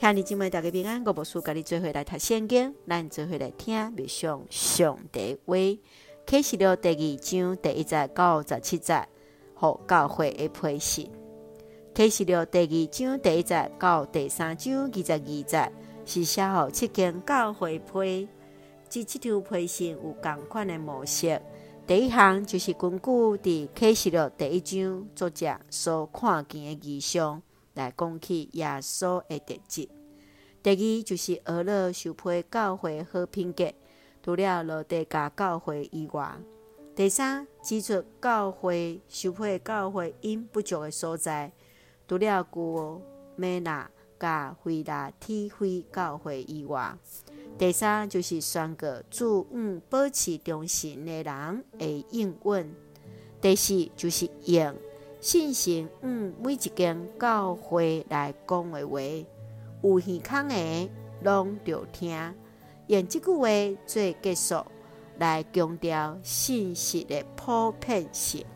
兄弟姊妹大家平安，我无事，甲你做伙来读圣经，咱做伙来听默想上帝话。开始了第二章第一节到十七节，互教会的批示。开始了第二章第一节到第三章二十二节，是写予七间教会批。即七条批信有共款的模式。第一项就是根据伫开始了第一章作者所看见的异象。来讲起耶稣的特质。第二就是俄勒受批教会好品格，除了罗底加教会以外。第三指出教会受配教会因不足的所在，除了古美纳加腓拉铁非教会以外。第三就是宣告主与保持忠心的人的应允。第四就是用。信心嗯每一间教会来讲的话，有耳孔的拢着听，用即句话做结束，来强调信息的普遍性。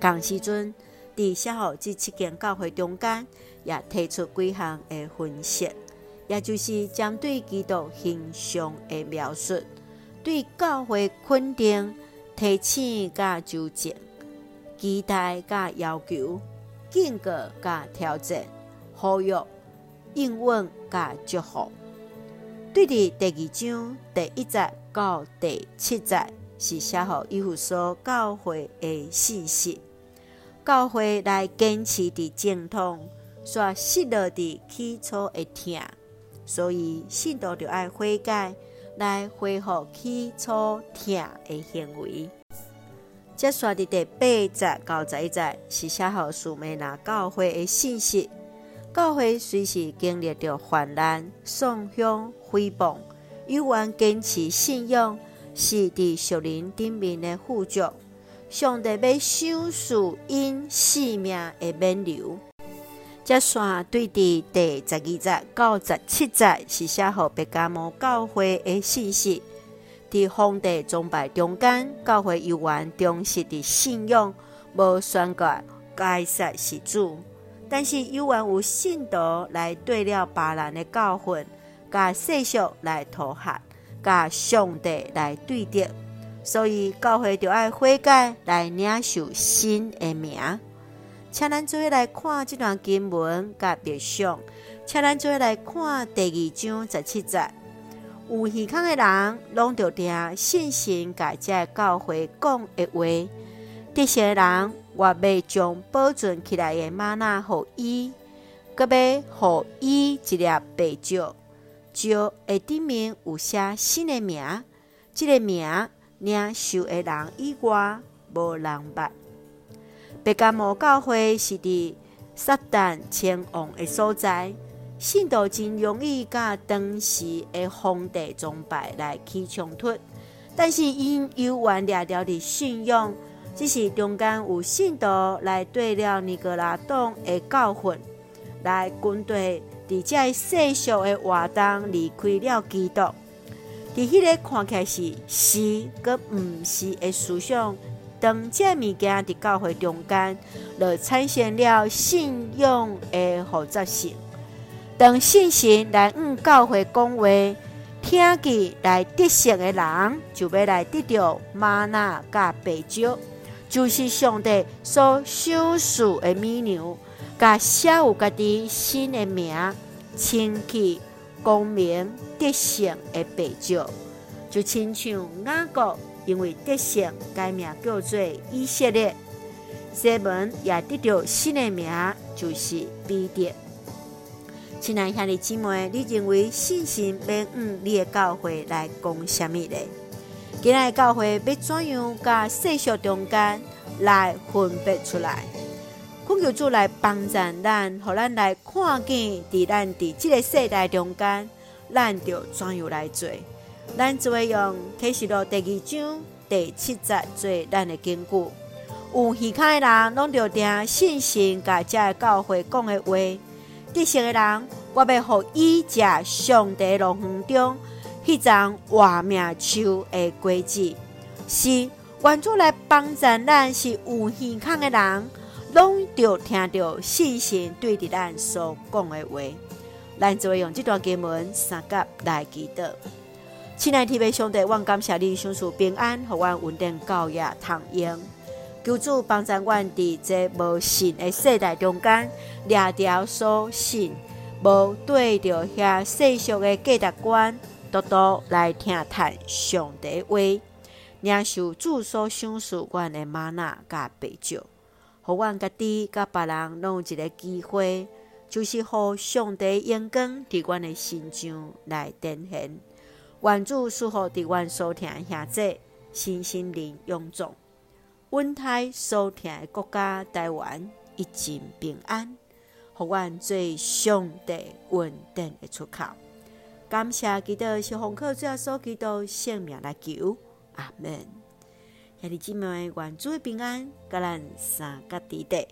同时阵，伫写予这七间教会中间，也提出几项的分析，也就是针对基督形象的描述，对教会肯定、提醒、甲纠正。期待甲要求，警告甲挑战，呼吁应允甲祝福。对伫第二章第一节到第七节是写予以弗所教会的信息。教会来坚持伫正统，煞失落伫起初的疼，所以信徒着爱悔改，来恢复起初疼的行为。接续的第八节到十一节是写予士密拿教会的信息。教会随时经历着患难、丧凶、诽谤，有缘坚持信仰，是伫树林顶面的富足。上帝要赏赐因性命的免流。接续对伫第十二节到十七节是写予白加摩教会的信息。伫皇帝崇拜中间，教会有缘忠实的信仰，无宣告该杀是主。但是有缘有信徒来对了别人的教训，甲世俗来涂害，甲上帝来对敌，所以教会就爱悔改来领受新的名。请咱做来看这段经文，甲别相，请咱做来看第二章十七节。有耳孔的人，拢着听信心甲这教会讲的话。这些人，我要将保存起来的吗哪予伊，阁要予伊一粒白石，石的顶面有写新的名，这个名领受的人以外，无人捌。白加摩教会是伫撒旦称王的所在。信徒真容易甲当时的皇帝崇拜来起冲突，但是因有缘抓牢的信仰，只是中间有信徒来对了尼哥拉党的教训，来军队伫这世俗的活动离开了基督，伫迄个看起来是是，阁毋是的思想，当这物件伫教会中间，就产生了信仰的复杂性。当信心来与教会讲话，听见来得胜的人，就要来得到吗哪甲白石，就是上帝所赏赐的美牛，甲写有家己新的名，清气光明得胜的白石，就亲像雅各，因为得胜改名叫做以色列，西门也得到新的名，就是彼得。亲爱兄弟姊妹，你认为信心要与你的教会来讲什么呢？今日教会要怎样甲世俗中间来分别出来？恳求主来帮助咱，互咱来看见，伫咱伫这个世代中间，咱着怎样来做？咱就会用启示录第二章第七节做咱的根据。有耳孔的人，拢着听信心甲这教会讲的话。得胜的人，我要予伊食上帝乐园中迄张活命树的果子，是愿主来帮助咱，是有耳孔的人，拢着听着信心对伫咱所讲的话。咱就会用这段经文三甲来祈祷。亲爱的天父上帝，我感谢你，赏赐平安，互阮稳定教业通用。求主帮助阮伫这无信的世代中间，掠条所信，无对着遐世俗的价值观，多多来听谈上帝话，领受主所赏赐阮的吗哪甲白酒，互阮家己甲别人拢有一个机会，就是互上帝荣光伫阮的心上来展现。愿主赐福伫阮所听兄姊，身心灵勇壮。阮台所听的国家台湾一尽平安，互阮做上帝稳定的出口。感谢基督是奉靠主耶稣基督性命来求，阿门。兄弟姊妹，愿主平安，甲咱三个地带，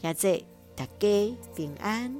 兄姊大家平安。